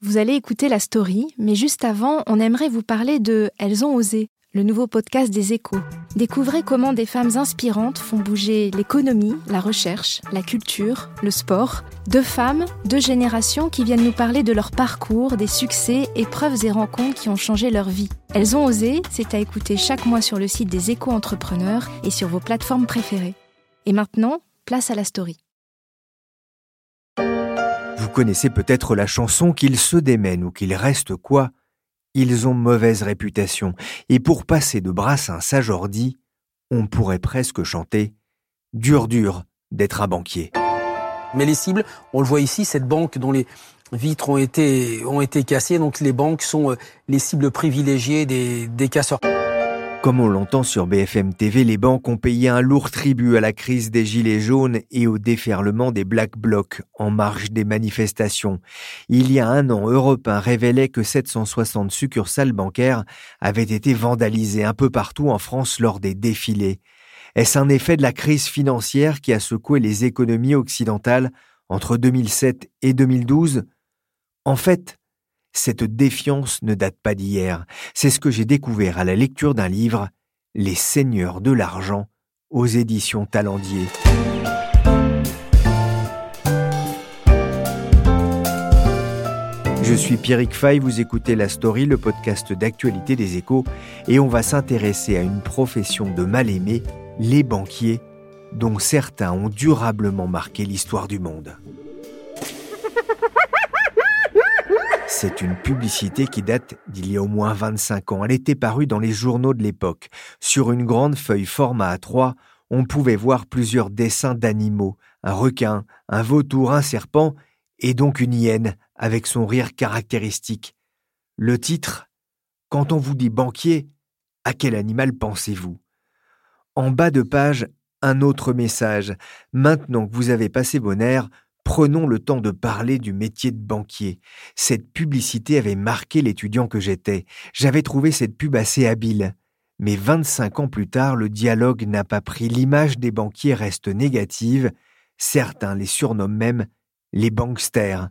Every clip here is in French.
Vous allez écouter la story, mais juste avant, on aimerait vous parler de Elles ont osé, le nouveau podcast des échos. Découvrez comment des femmes inspirantes font bouger l'économie, la recherche, la culture, le sport. Deux femmes, deux générations qui viennent nous parler de leur parcours, des succès, épreuves et rencontres qui ont changé leur vie. Elles ont osé, c'est à écouter chaque mois sur le site des échos entrepreneurs et sur vos plateformes préférées. Et maintenant, place à la story. Vous connaissez peut-être la chanson Qu'ils se démènent ou qu'il reste quoi? Ils ont mauvaise réputation. Et pour passer de Brassens à Jordi, on pourrait presque chanter Dur dur d'être un banquier. Mais les cibles, on le voit ici, cette banque dont les vitres ont été, ont été cassées, donc les banques sont euh, les cibles privilégiées des, des casseurs. Comme on l'entend sur BFM TV, les banques ont payé un lourd tribut à la crise des Gilets jaunes et au déferlement des Black Blocs en marge des manifestations. Il y a un an, Europe 1 révélait que 760 succursales bancaires avaient été vandalisées un peu partout en France lors des défilés. Est-ce un effet de la crise financière qui a secoué les économies occidentales entre 2007 et 2012 En fait, cette défiance ne date pas d'hier. C'est ce que j'ai découvert à la lecture d'un livre, Les Seigneurs de l'argent, aux éditions Talendier. Je suis Pierrick Fay, vous écoutez La Story, le podcast d'actualité des échos, et on va s'intéresser à une profession de mal-aimés, les banquiers, dont certains ont durablement marqué l'histoire du monde. C'est une publicité qui date d'il y a au moins 25 ans. Elle était parue dans les journaux de l'époque. Sur une grande feuille format A3, on pouvait voir plusieurs dessins d'animaux, un requin, un vautour, un serpent, et donc une hyène, avec son rire caractéristique. Le titre Quand on vous dit banquier, à quel animal pensez-vous? En bas de page, un autre message. Maintenant que vous avez passé nerfs, Prenons le temps de parler du métier de banquier. Cette publicité avait marqué l'étudiant que j'étais. J'avais trouvé cette pub assez habile. Mais 25 ans plus tard, le dialogue n'a pas pris. L'image des banquiers reste négative. Certains les surnomment même les banksters.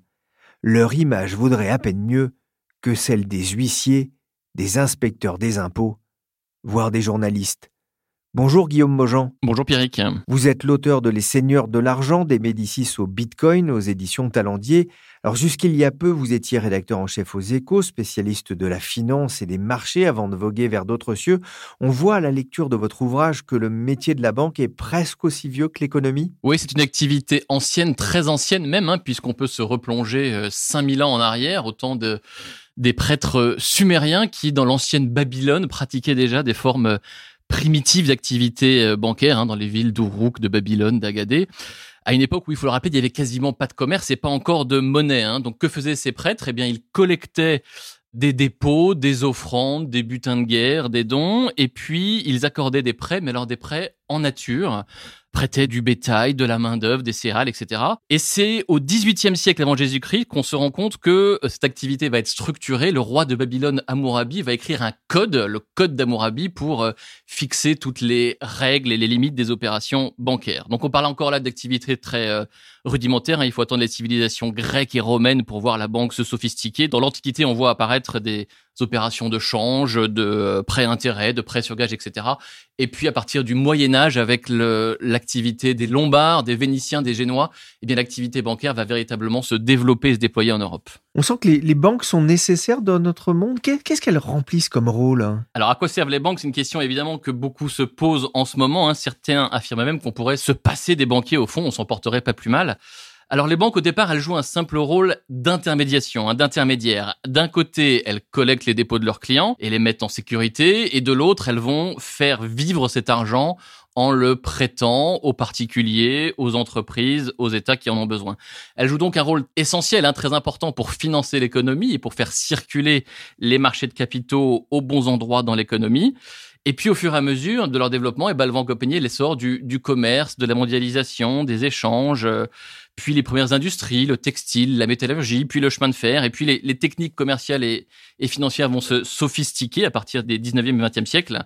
Leur image vaudrait à peine mieux que celle des huissiers, des inspecteurs des impôts, voire des journalistes. Bonjour Guillaume Mojan. Bonjour Pierrick. Vous êtes l'auteur de Les Seigneurs de l'argent, des Médicis au Bitcoin, aux éditions Talendier. Alors jusqu'il y a peu, vous étiez rédacteur en chef aux échos, spécialiste de la finance et des marchés avant de voguer vers d'autres cieux. On voit à la lecture de votre ouvrage que le métier de la banque est presque aussi vieux que l'économie Oui, c'est une activité ancienne, très ancienne même, hein, puisqu'on peut se replonger 5000 euh, ans en arrière, autant de des prêtres sumériens qui, dans l'ancienne Babylone, pratiquaient déjà des formes primitives d'activités euh, bancaires hein, dans les villes d'Uruk, de Babylone, d'Agadé à une époque où il faut le rappeler, il y avait quasiment pas de commerce et pas encore de monnaie. Hein. Donc que faisaient ces prêtres? Eh bien, ils collectaient des dépôts, des offrandes, des butins de guerre, des dons, et puis ils accordaient des prêts, mais alors des prêts en nature prêtait du bétail, de la main-d'œuvre, des céréales, etc. Et c'est au XVIIIe siècle avant Jésus-Christ qu'on se rend compte que euh, cette activité va être structurée. Le roi de Babylone, Hammurabi, va écrire un code, le code d'Hammurabi, pour euh, fixer toutes les règles et les limites des opérations bancaires. Donc on parle encore là d'activités très euh, rudimentaires. Hein. Il faut attendre les civilisations grecques et romaines pour voir la banque se sophistiquer. Dans l'Antiquité, on voit apparaître des opérations de change, de prêts intérêts, de prêts sur gage, etc. Et puis à partir du Moyen Âge, avec l'activité des Lombards, des Vénitiens, des Génois, eh bien l'activité bancaire va véritablement se développer et se déployer en Europe. On sent que les, banques sont nécessaires dans notre monde. Qu'est-ce qu'elles remplissent comme rôle Alors à quoi servent les banques? C'est une question évidemment que beaucoup se posent en ce moment. Hein. Certains affirment même qu'on pourrait se passer des banquiers au fond, on s'en porterait pas plus mal. Alors les banques au départ, elles jouent un simple rôle d'intermédiation, hein, d'intermédiaire. D'un côté, elles collectent les dépôts de leurs clients et les mettent en sécurité, et de l'autre, elles vont faire vivre cet argent en le prêtant aux particuliers, aux entreprises, aux États qui en ont besoin. Elles jouent donc un rôle essentiel, hein, très important pour financer l'économie et pour faire circuler les marchés de capitaux aux bons endroits dans l'économie. Et puis au fur et à mesure de leur développement, eh ben, elles vont accompagner l'essor du, du commerce, de la mondialisation, des échanges, euh, puis les premières industries, le textile, la métallurgie, puis le chemin de fer, et puis les, techniques commerciales et, et, financières vont se sophistiquer à partir des 19e et 20e siècles.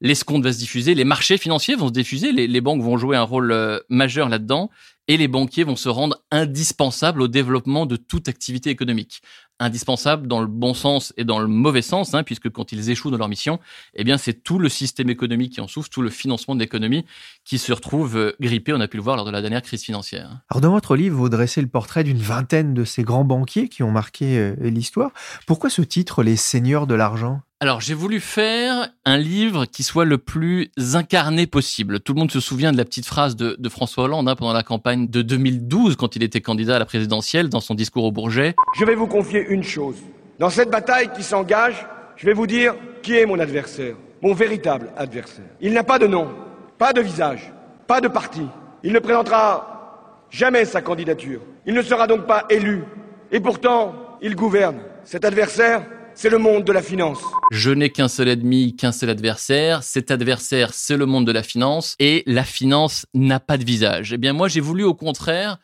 L'escompte va se diffuser, les marchés financiers vont se diffuser, les, les banques vont jouer un rôle euh, majeur là-dedans, et les banquiers vont se rendre indispensables au développement de toute activité économique. Indispensables dans le bon sens et dans le mauvais sens, hein, puisque quand ils échouent dans leur mission, eh bien c'est tout le système économique qui en souffre, tout le financement de l'économie qui se retrouve euh, grippé. On a pu le voir lors de la dernière crise financière. Alors dans votre livre, vous dressez le portrait d'une vingtaine de ces grands banquiers qui ont marqué euh, l'histoire. Pourquoi ce titre, Les Seigneurs de l'argent? Alors, j'ai voulu faire un livre qui soit le plus incarné possible. Tout le monde se souvient de la petite phrase de, François Hollande hein, pendant la campagne de 2012, quand il était candidat à la présidentielle, dans son discours au Bourget. Je vais vous confier une chose. Dans cette bataille qui s'engage, je vais vous dire qui est mon adversaire, mon véritable adversaire. Il n'a pas de nom, pas de visage, pas de parti. Il ne présentera jamais sa candidature. Il ne sera donc pas élu. Et pourtant, il gouverne. Cet adversaire, c'est le monde de la finance. Je n'ai qu'un seul ennemi, qu'un seul adversaire. Cet adversaire, c'est le monde de la finance. Et la finance n'a pas de visage. Eh bien, moi, j'ai voulu au contraire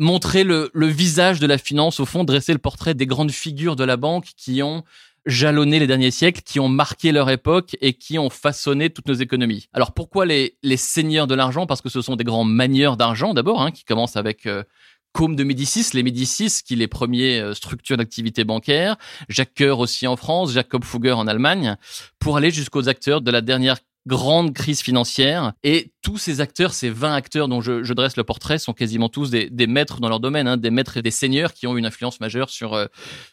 montrer le, visage de la finance, au fond, dresser le portrait des grandes figures de la banque qui ont jalonné les derniers siècles, qui ont marqué leur époque et qui ont façonné toutes nos économies. Alors pourquoi les, les seigneurs de l'argent? Parce que ce sont des grands manieurs d'argent d'abord, hein, qui commencent avec euh, Côme de Médicis, les Médicis qui les premiers euh, structures d'activité bancaire, Jacques Coeur aussi en France, Jacob Fugger en Allemagne, pour aller jusqu'aux acteurs de la dernière grande crise financière. Et tous ces acteurs, ces 20 acteurs dont je, dresse le portrait, sont quasiment tous des, des maîtres dans leur domaine, hein, des maîtres et des seigneurs qui ont une influence majeure sur euh,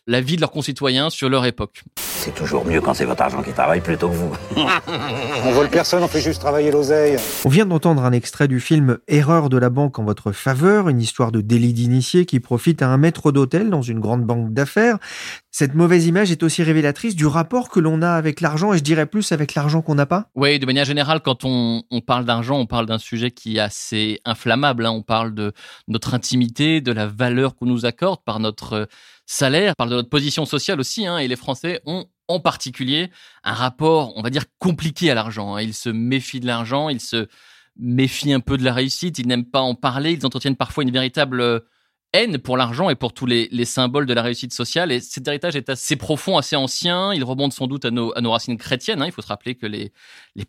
la vie de leurs concitoyens, sur leur époque. C'est toujours mieux quand c'est votre argent qui travaille plutôt que vous. on vole personne, on fait juste travailler l'oseille. On vient d'entendre un extrait du film Erreur de la banque en votre faveur, une histoire de délit d'initié qui profite à un maître d'hôtel dans une grande banque d'affaires. Cette mauvaise image est aussi révélatrice du rapport que l'on a avec l'argent, et je dirais plus avec l'argent qu'on n'a pas. Oui, de manière générale, quand on, parle d'argent, on parle d'un sujet qui est assez inflammable. Hein. On parle de notre intimité, de la valeur qu'on nous accorde par notre salaire, par notre position sociale aussi. Hein. Et les Français ont en particulier un rapport, on va dire, compliqué à l'argent. Hein. Ils se méfient de l'argent, ils se méfient un peu de la réussite, ils n'aiment pas en parler, ils entretiennent parfois une véritable haine pour l'argent et pour tous les, les, symboles de la réussite sociale. Et cet héritage est assez profond, assez ancien. Il remonte sans doute à nos, racines chrétiennes. Hein. Il faut se rappeler que les,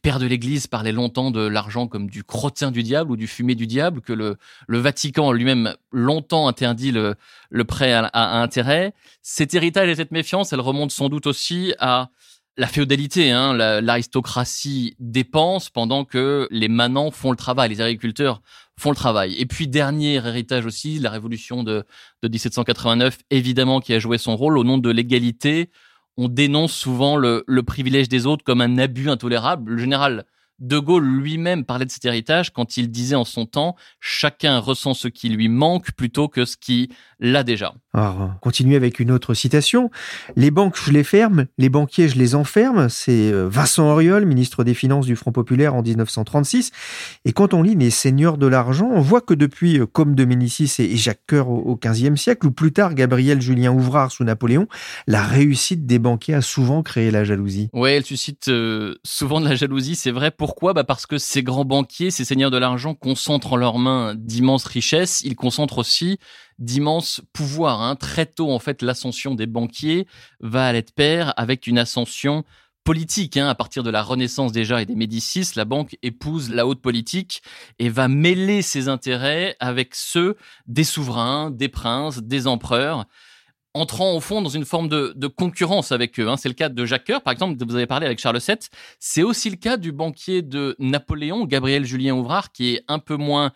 pères de l'Église parlaient longtemps de l'argent comme du crottin du diable ou du fumier du diable, que le, Vatican lui-même longtemps interdit le, prêt à, à, intérêt. Cet héritage et cette méfiance, elle remonte sans doute aussi à la féodalité, hein, l'aristocratie dépense pendant que les manants font le travail, les agriculteurs font le travail. Et puis dernier héritage aussi, la révolution de, de 1789, évidemment, qui a joué son rôle au nom de l'égalité. On dénonce souvent le, le, privilège des autres comme un abus intolérable. Le général de Gaulle lui-même parlait de cet héritage quand il disait en son temps chacun ressent ce qui lui manque plutôt que ce qui l'a déjà. Alors, continuer avec une autre citation. Les banques, je les ferme, les banquiers, je les enferme. C'est euh, Vincent Auriol, ministre des Finances du Front Populaire en 1936. Et quand on lit Les Seigneurs de l'argent, on voit que depuis euh, Comme de Ménicis et Jacques Coeur au XVe siècle, ou plus tard Gabriel Julien Ouvrard sous Napoléon, la réussite des banquiers a souvent créé la jalousie. Oui, elle suscite euh, souvent de la jalousie, c'est vrai. Pour Pourquoi? Bah Parce que ces grands banquiers, ces seigneurs de l'argent concentrent en leurs mains d'immenses richesses. Ils concentrent aussi d'immenses pouvoirs. Hein. Très tôt, en fait, l'ascension des banquiers va aller de pair avec une ascension politique. Hein. À partir de la Renaissance déjà et des Médicis, la banque épouse la haute politique et va mêler ses intérêts avec ceux des souverains, des princes, des empereurs entrant au fond dans une forme de, concurrence avec eux. Hein. C'est le cas de Jacques Coeur, par exemple, vous avez parlé avec Charles VII. C'est aussi le cas du banquier de Napoléon, Gabriel Julien Ouvrard, qui est un peu moins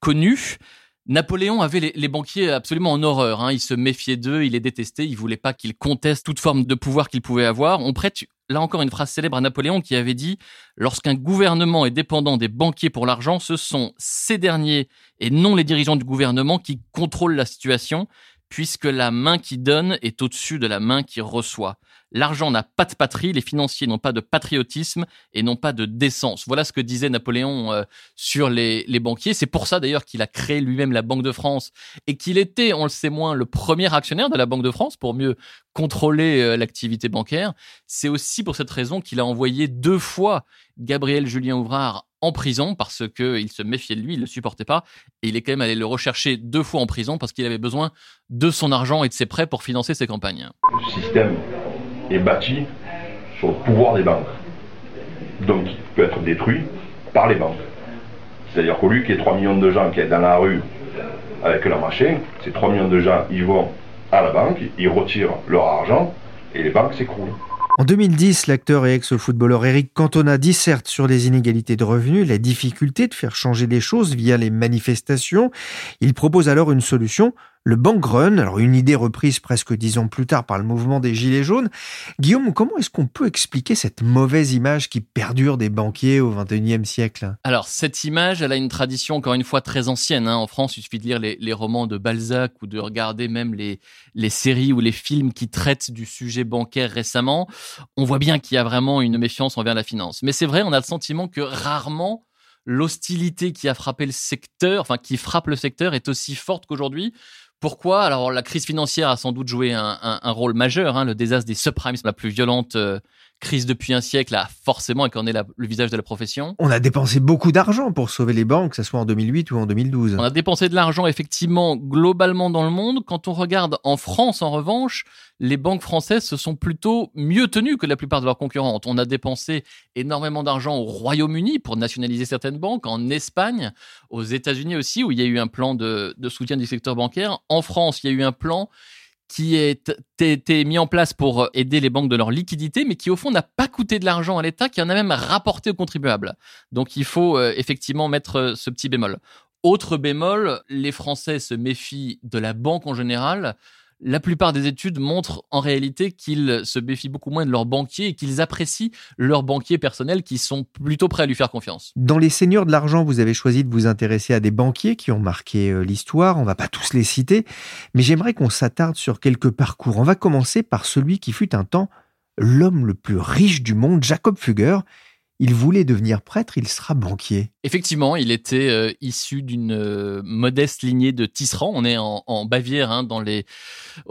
connu. Napoléon avait les, banquiers absolument en horreur. Hein. Il se méfiait d'eux, il les détestait, il voulait pas qu'ils contestent toute forme de pouvoir qu'ils pouvaient avoir. On prête là encore une phrase célèbre à Napoléon qui avait dit Lorsqu'un gouvernement est dépendant des banquiers pour l'argent, ce sont ces derniers et non les dirigeants du gouvernement qui contrôlent la situation puisque la main qui donne est au-dessus de la main qui reçoit. L'argent n'a pas de patrie, les financiers n'ont pas de patriotisme et n'ont pas de décence. Voilà ce que disait Napoléon euh, sur les, banquiers. C'est pour ça d'ailleurs qu'il a créé lui-même la Banque de France et qu'il était, on le sait moins, le premier actionnaire de la Banque de France pour mieux contrôler euh, l'activité bancaire. C'est aussi pour cette raison qu'il a envoyé deux fois Gabriel Julien Ouvrard en prison parce qu'il se méfiait de lui, il ne le supportait pas. Et il est quand même allé le rechercher deux fois en prison parce qu'il avait besoin de son argent et de ses prêts pour financer ses campagnes. Est bâti sur le pouvoir des banques. Donc il peut être détruit par les banques. C'est-à-dire qu'au lieu qu'il y ait 3 millions de gens qui est dans la rue avec leur machin, ces 3 millions de gens, ils vont à la banque, ils retirent leur argent et les banques s'écroulent. En 2010, l'acteur et ex-footballeur Eric Cantona disserte sur les inégalités de revenus, la difficulté de faire changer les choses via les manifestations. Il propose alors une solution, le bank run, alors une idée reprise presque dix ans plus tard par le mouvement des Gilets jaunes. Guillaume, comment est-ce qu'on peut expliquer cette mauvaise image qui perdure des banquiers au XXIe siècle? Alors, cette image, elle a une tradition, encore une fois, très ancienne. Hein. En France, il suffit de lire les, romans de Balzac ou de regarder même les, les séries ou les films qui traitent du sujet bancaire récemment. On voit bien qu'il y a vraiment une méfiance envers la finance. Mais c'est vrai, on a le sentiment que rarement l'hostilité qui a frappé le secteur, enfin qui frappe le secteur, est aussi forte qu'aujourd'hui. Pourquoi? Alors la crise financière a sans doute joué un, rôle majeur. Hein. le désastre des subprimes, la plus violente euh, crise depuis un siècle, a forcément incarné le visage de la profession. On a dépensé beaucoup d'argent pour sauver les banques, que ce soit en 2008 ou en 2012. On a dépensé de l'argent effectivement globalement dans le monde. Quand on regarde en France, en revanche, les banques françaises se sont plutôt mieux tenues que la plupart de leurs concurrentes. On a dépensé énormément d'argent au Royaume-Uni pour nationaliser certaines banques, en Espagne, aux États-Unis aussi, où il y a eu un plan de, soutien du secteur bancaire. En France, il y a eu un plan qui a été mis en place pour aider les banques de leur liquidité, mais qui au fond n'a pas coûté de l'argent à l'État, qui en a même rapporté aux contribuables. Donc il faut euh, effectivement mettre euh, ce petit bémol. Autre bémol, les Français se méfient de la banque en général la plupart des études montrent en réalité qu'ils se méfient beaucoup moins de leurs banquiers et qu'ils apprécient leurs banquiers personnels qui sont plutôt prêts à lui faire confiance. Dans les seigneurs de l'argent, vous avez choisi de vous intéresser à des banquiers qui ont marqué euh, l'histoire. On va pas tous les citer, mais j'aimerais qu'on s'attarde sur quelques parcours. On va commencer par celui qui fut un temps l'homme le plus riche du monde, Jacob Fugger. Il voulait devenir prêtre, il sera banquier. Effectivement, il était euh, issu d'une euh, modeste lignée de tisserands. On est en, Bavière, hein, dans les,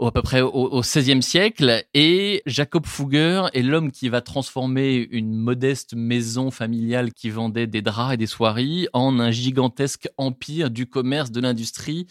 à peu près au, XVIe siècle. Et Jacob Fugger est l'homme qui va transformer une modeste maison familiale qui vendait des draps et des soieries en un gigantesque empire du commerce, de l'industrie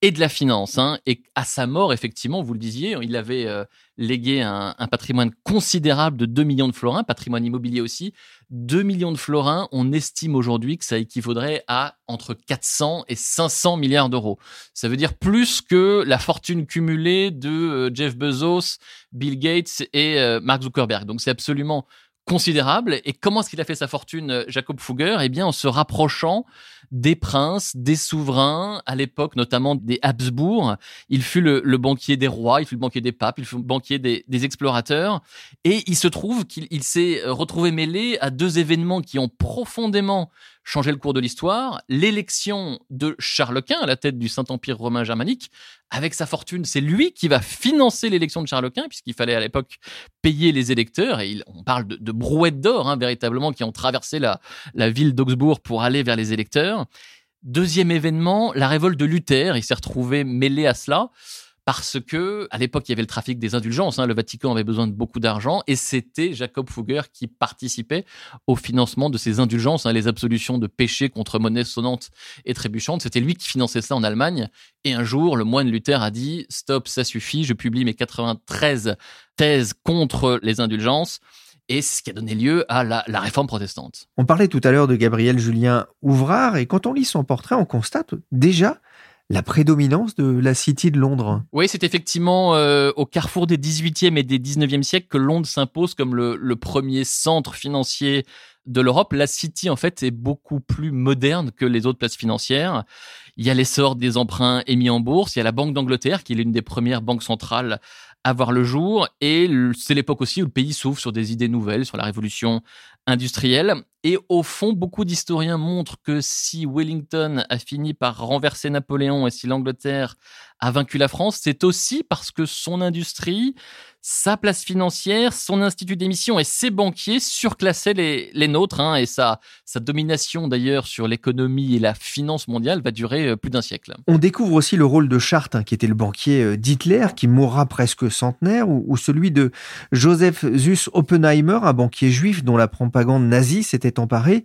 et de la finance. Hein. Et à sa mort, effectivement, vous le disiez, il avait euh, légué un, patrimoine considérable de 2 millions de florins, patrimoine immobilier aussi. 2 millions de florins, on estime aujourd'hui que ça équivaudrait à entre 400 et 500 milliards d'euros. Ça veut dire plus que la fortune cumulée de euh, Jeff Bezos, Bill Gates et euh, Mark Zuckerberg. Donc c'est absolument considérable. Et comment est-ce qu'il a fait sa fortune, Jacob Fugger Eh bien, en se rapprochant des princes, des souverains, à l'époque notamment des Habsbourg. Il fut le, banquier des rois, il fut le banquier des papes, il fut le banquier des, explorateurs. Et il se trouve qu'il s'est retrouvé mêlé à deux événements qui ont profondément changer le cours de l'histoire. L'élection de Charles Quint à la tête du Saint-Empire romain germanique, avec sa fortune, c'est lui qui va financer l'élection de Charles Quint, puisqu'il fallait à l'époque payer les électeurs. Et on parle de, brouettes d'or, hein, véritablement, qui ont traversé la ville d'Augsbourg pour aller vers les électeurs. Deuxième événement, la révolte de Luther. Il s'est retrouvé mêlé à cela parce que à l'époque il y avait le trafic des indulgences, hein, le Vatican avait besoin de beaucoup d'argent et c'était Jacob Fugger qui participait au financement de ces indulgences, hein, les absolutions de péché contre monnaie sonnante et trébuchante. C'était lui qui finançait ça en Allemagne. Et un jour, le moine Luther a dit stop, ça suffit, je publie mes 93 thèses contre les indulgences. Et c'est ce qui a donné lieu à la, la, réforme protestante. On parlait tout à l'heure de Gabriel Julien Ouvrard, et quand on lit son portrait, on constate déjà la prédominance de la City de Londres. Oui, c'est effectivement euh, au carrefour des 18e et des 19e siècles que Londres s'impose comme le, le, premier centre financier de l'Europe. La City, en fait, est beaucoup plus moderne que les autres places financières. Il y a l'essor des emprunts émis en bourse. Il y a la Banque d'Angleterre, qui est l'une des premières banques centrales à voir le jour. Et c'est l'époque aussi où le pays s'ouvre sur des idées nouvelles, sur la révolution industrielle. Et au fond, beaucoup d'historiens montrent que si Wellington a fini par renverser Napoléon et si l'Angleterre a vaincu la France, c'est aussi parce que son industrie, sa place financière, son institut d'émission et ses banquiers surclassaient les, les nôtres. Hein, et sa, sa domination d'ailleurs sur l'économie et la finance mondiale va durer euh, plus d'un siècle. On découvre aussi le rôle de Charte, hein, qui était le banquier euh, d'Hitler, qui mourra presque centenaire, ou, celui de Joseph Zus Oppenheimer, un banquier juif dont la propagande nazie s'était emparée.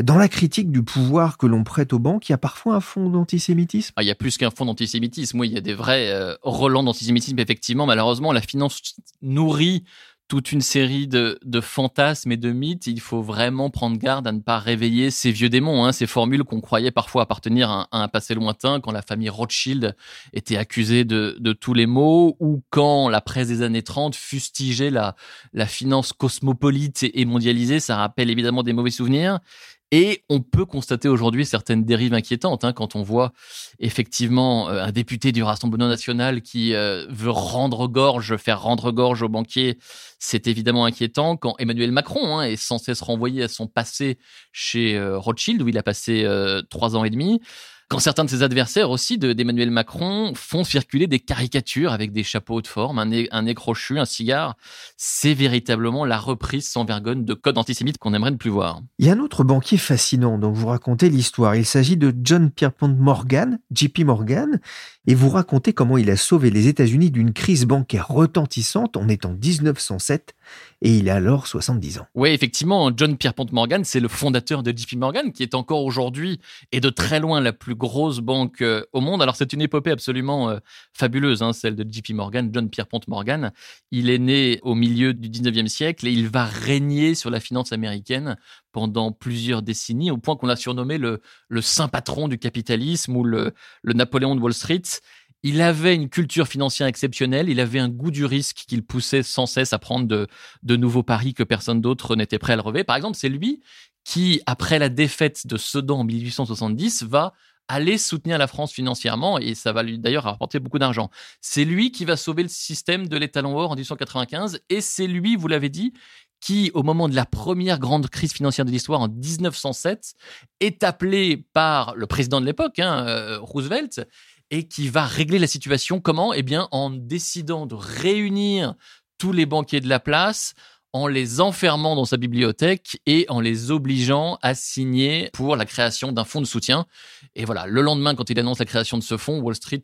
Dans la critique du pouvoir que l'on prête aux banques, il y a parfois un fond d'antisémitisme? Ah, il y a plus qu'un fond d'antisémitisme. Oui, il y a des vrais euh, relents d'antisémitisme. Effectivement, malheureusement, la finance nourrit toute une série de, de, fantasmes et de mythes. Il faut vraiment prendre garde à ne pas réveiller ces vieux démons, hein, ces formules qu'on croyait parfois appartenir à, à, un passé lointain, quand la famille Rothschild était accusée de, de, tous les maux, ou quand la presse des années 30 fustigeait la, la finance cosmopolite et, et mondialisée. Ça rappelle évidemment des mauvais souvenirs. Et on peut constater aujourd'hui certaines dérives inquiétantes hein, quand on voit effectivement euh, un député du Rassemblement national qui euh, veut rendre gorge, faire rendre gorge aux banquiers. C'est évidemment inquiétant quand Emmanuel Macron hein, est sans cesse renvoyé à son passé chez euh, Rothschild où il a passé trois ans et demi quand certains de ses adversaires aussi d'Emmanuel Macron font circuler des caricatures avec des chapeaux de forme, un nez, un crochu, un cigare, c'est véritablement la reprise sans vergogne de codes antisémites qu'on aimerait ne plus voir. Il y a un autre banquier fascinant dont vous racontez l'histoire. Il s'agit de John Pierpont Morgan, JP Morgan, et vous racontez comment il a sauvé les États-Unis d'une crise bancaire retentissante. On est en 1907 et il a alors 70 ans. Oui, effectivement, John Pierpont Morgan, c'est le fondateur de JP Morgan, qui est encore aujourd'hui et de très loin la plus grosse banque euh, au monde. Alors c'est une épopée absolument euh, fabuleuse, hein, celle de JP Morgan, John Pierpont Morgan. Il est né au milieu du 19e siècle et il va régner sur la finance américaine pendant plusieurs décennies, au point qu'on l'a surnommé le, saint patron du capitalisme ou le Napoléon de Wall Street. Il avait une culture financière exceptionnelle, il avait un goût du risque qu'il poussait sans cesse à prendre de, nouveaux paris que personne d'autre n'était prêt à le relever. Par exemple, c'est lui qui, après la défaite de Sedan en 1870, va aller soutenir la France financièrement et ça va lui d'ailleurs rapporter beaucoup d'argent. C'est lui qui va sauver le système de l'étalon or en 1895 et c'est lui, vous l'avez dit, qui, au moment de la première grande crise financière de l'histoire en 1907, est appelé par le président de l'époque, hein, euh, Roosevelt, et qui va régler la situation. Comment? Eh bien, en décidant de réunir tous les banquiers de la place, en les enfermant dans sa bibliothèque et en les obligeant à signer pour la création d'un fonds de soutien. Et voilà, le lendemain, quand il annonce la création de ce fonds, Wall Street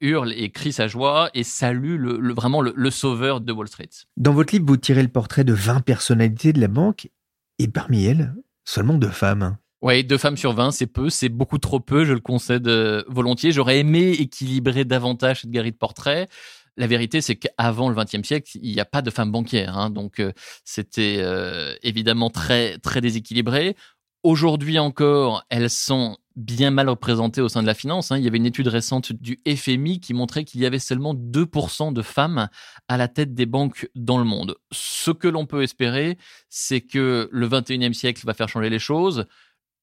hurle et crie sa joie et salue vraiment le, le, sauveur de Wall Street. Dans votre livre, vous tirez le portrait de 20 personnalités de la banque et parmi elles, seulement deux femmes. Oui, deux femmes sur 20, c'est peu, c'est beaucoup trop peu, je le concède euh, volontiers. J'aurais aimé équilibrer davantage cette galerie de portraits. La vérité, c'est qu'avant le XXe siècle, il n'y a pas de femmes banquières, hein, donc euh, c'était euh, évidemment très très déséquilibré. Aujourd'hui encore, elles sont bien mal représentées au sein de la finance. Hein. Il y avait une étude récente du FMI qui montrait qu'il y avait seulement 2% de femmes à la tête des banques dans le monde. Ce que l'on peut espérer, c'est que le 21e siècle va faire changer les choses.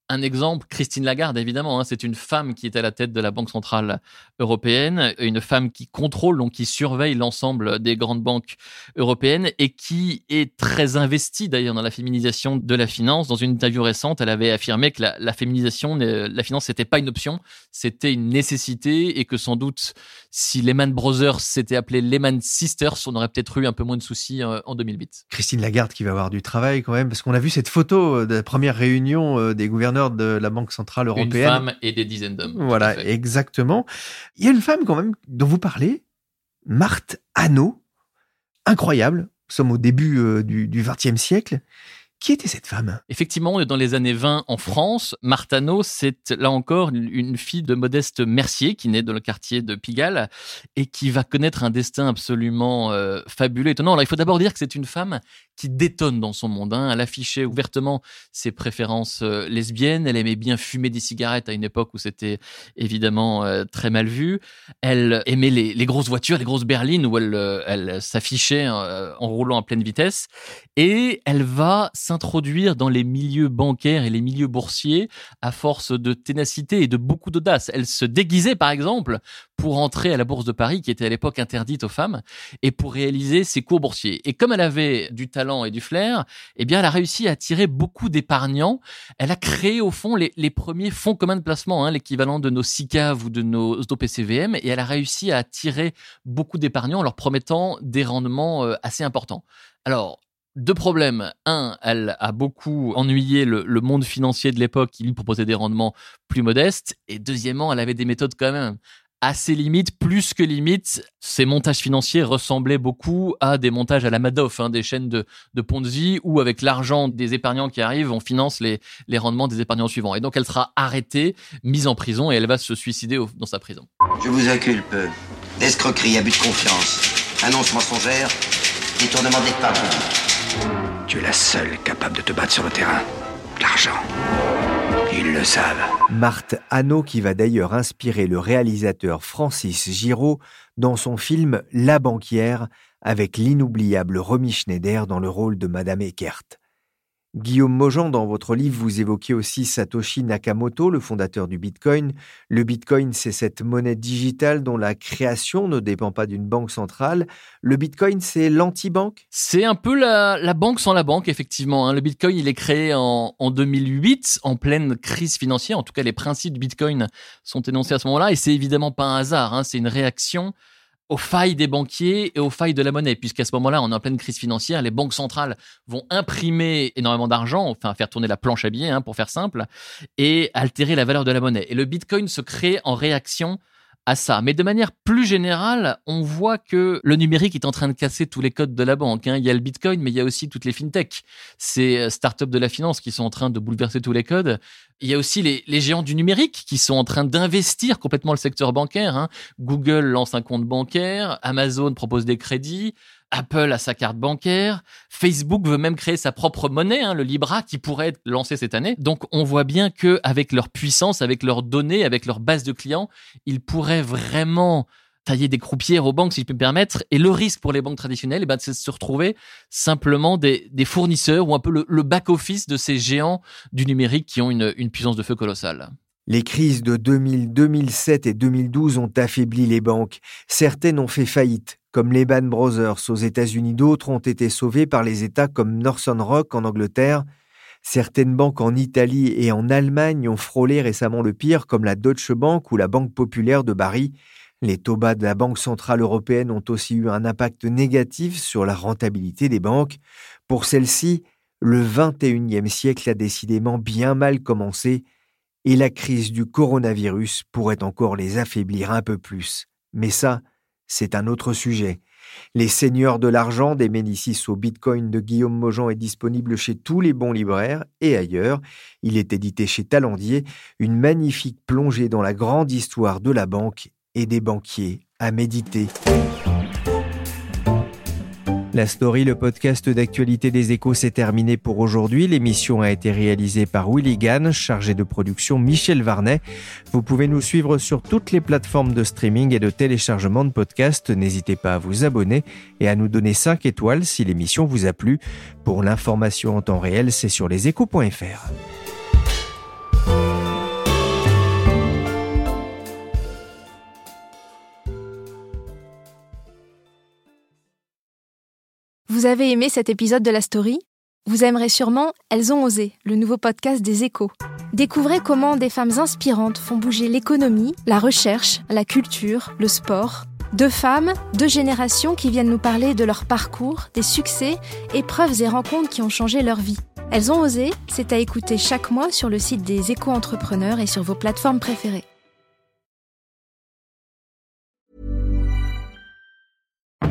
Un exemple, Christine Lagarde, évidemment, hein, c'est une femme qui est à la tête de la Banque centrale européenne, une femme qui contrôle, donc qui surveille l'ensemble des grandes banques européennes et qui est très investie d'ailleurs dans la féminisation de la finance. Dans une interview récente, elle avait affirmé que la, féminisation, la finance, n'était pas une option, c'était une nécessité et que sans doute, si Lehman Brothers s'était appelé Lehman Sisters, on aurait peut-être eu un peu moins de soucis euh, en 2008. Christine Lagarde qui va avoir du travail quand même, parce qu'on a vu cette photo de la première réunion euh, des gouverneurs de la Banque Centrale Européenne. Une femme et des dizaines d'hommes. Voilà, exactement. Il y a une femme quand même dont vous parlez, Marthe Hanot. Incroyable. Nous sommes au début euh, du XXe siècle. Qui était cette femme? Effectivement, dans les années 20 en France. Martano, c'est là encore une fille de Modeste Mercier qui naît dans le quartier de Pigalle et qui va connaître un destin absolument euh, fabuleux, étonnant. Alors, il faut d'abord dire que c'est une femme qui détonne dans son monde. Hein. Elle affichait ouvertement ses préférences euh, lesbiennes. Elle aimait bien fumer des cigarettes à une époque où c'était évidemment euh, très mal vu. Elle aimait les, grosses voitures, les grosses berlines où elle, elle s'affichait en roulant à pleine vitesse. Et elle va s'introduire dans les milieux bancaires et les milieux boursiers à force de ténacité et de beaucoup d'audace. Elle se déguisait, par exemple, pour entrer à la Bourse de Paris, qui était à l'époque interdite aux femmes, et pour réaliser ses cours boursiers. Et comme elle avait du talent et du flair, eh bien, elle a réussi à attirer beaucoup d'épargnants. Elle a créé, au fond, les, premiers fonds communs de placement, hein, l'équivalent de nos SICAV ou de nos OPCVM, et elle a réussi à attirer beaucoup d'épargnants en leur promettant des rendements euh, assez importants. Alors, deux problèmes. Un, elle a beaucoup ennuyé le, monde financier de l'époque qui lui proposait des rendements plus modestes. Et deuxièmement, elle avait des méthodes quand même assez limites, plus que limites. Ces montages financiers ressemblaient beaucoup à des montages à la Madoff, hein, des chaînes de, de Ponzi, où avec l'argent des épargnants qui arrivent, on finance les, les rendements des épargnants suivants. Et donc elle sera arrêtée, mise en prison, et elle va se suicider dans sa prison. Je vous inculpe d'escroquerie, abus de confiance, annonce mensongère, détournement d'épargne tu es la seule capable de te battre sur le terrain. L'argent. Ils le savent. Marthe Hanot qui va d'ailleurs inspirer le réalisateur Francis Giraud dans son film La banquière avec l'inoubliable Romy Schneider dans le rôle de Madame Eckert. Guillaume Mojan, dans votre livre, vous évoquez aussi Satoshi Nakamoto, le fondateur du Bitcoin. Le Bitcoin, c'est cette monnaie digitale dont la création ne dépend pas d'une banque centrale. Le Bitcoin, c'est l'anti-banque? C'est un peu la, banque sans la banque, effectivement. Hein. Le Bitcoin, il est créé en, en 2008, en pleine crise financière. En tout cas, les principes du Bitcoin sont énoncés à ce moment-là. Et c'est évidemment pas un hasard. Hein. C'est une réaction aux failles des banquiers et aux failles de la monnaie, puisqu'à ce moment-là, on est en pleine crise financière, les banques centrales vont imprimer énormément d'argent, enfin faire tourner la planche à billets, hein, pour faire simple, et altérer la valeur de la monnaie. Et le Bitcoin se crée en réaction à ça. Mais de manière plus générale, on voit que le numérique est en train de casser tous les codes de la banque. Hein. Il y a le Bitcoin, mais il y a aussi toutes les fintechs, ces euh, startups de la finance qui sont en train de bouleverser tous les codes. Il y a aussi les, géants du numérique qui sont en train d'investir complètement le secteur bancaire. Hein. Google lance un compte bancaire, Amazon propose des crédits, Apple a sa carte bancaire, Facebook veut même créer sa propre monnaie, hein, le Libra, qui pourrait être lancé cette année. Donc on voit bien que avec leur puissance, avec leurs données, avec leur base de clients, ils pourraient vraiment tailler des croupières aux banques, si je peux me permettre. Et le risque pour les banques traditionnelles, eh ben, c'est de se retrouver simplement des, fournisseurs ou un peu le, back-office de ces géants du numérique qui ont une, une puissance de feu colossale. Les crises de 2000, 2007 et 2012 ont affaibli les banques. Certaines ont fait faillite, comme Lehman Brothers aux États-Unis, d'autres ont été sauvées par les États comme Northern Rock en Angleterre. Certaines banques en Italie et en Allemagne ont frôlé récemment le pire, comme la Deutsche Bank ou la Banque populaire de Bari. Les taux de la Banque centrale européenne ont aussi eu un impact négatif sur la rentabilité des banques. Pour celles-ci, le 21e siècle a décidément bien mal commencé et la crise du coronavirus pourrait encore les affaiblir un peu plus. Mais ça, c'est un autre sujet. Les Seigneurs de l'argent des Médicis au Bitcoin de Guillaume Mojan est disponible chez tous les bons libraires et ailleurs. Il est édité chez Talandier, une magnifique plongée dans la grande histoire de la banque et des banquiers à méditer. La story, le podcast d'actualité des échos, s'est terminé pour aujourd'hui. L'émission a été réalisée par Willy Gann, chargé de production Michel Varnet. Vous pouvez nous suivre sur toutes les plateformes de streaming et de téléchargement de podcasts. N'hésitez pas à vous abonner et à nous donner 5 étoiles si l'émission vous a plu. Pour l'information en temps réel, c'est sur leséchos.fr. Vous avez aimé cet épisode de la story? Vous aimerez sûrement Elles ont osé, le nouveau podcast des échos. Découvrez comment des femmes inspirantes font bouger l'économie, la recherche, la culture, le sport. Deux femmes, deux générations qui viennent nous parler de leur parcours, des succès, épreuves et rencontres qui ont changé leur vie. Elles ont osé, c'est à écouter chaque mois sur le site des éco-entrepreneurs et sur vos plateformes préférées.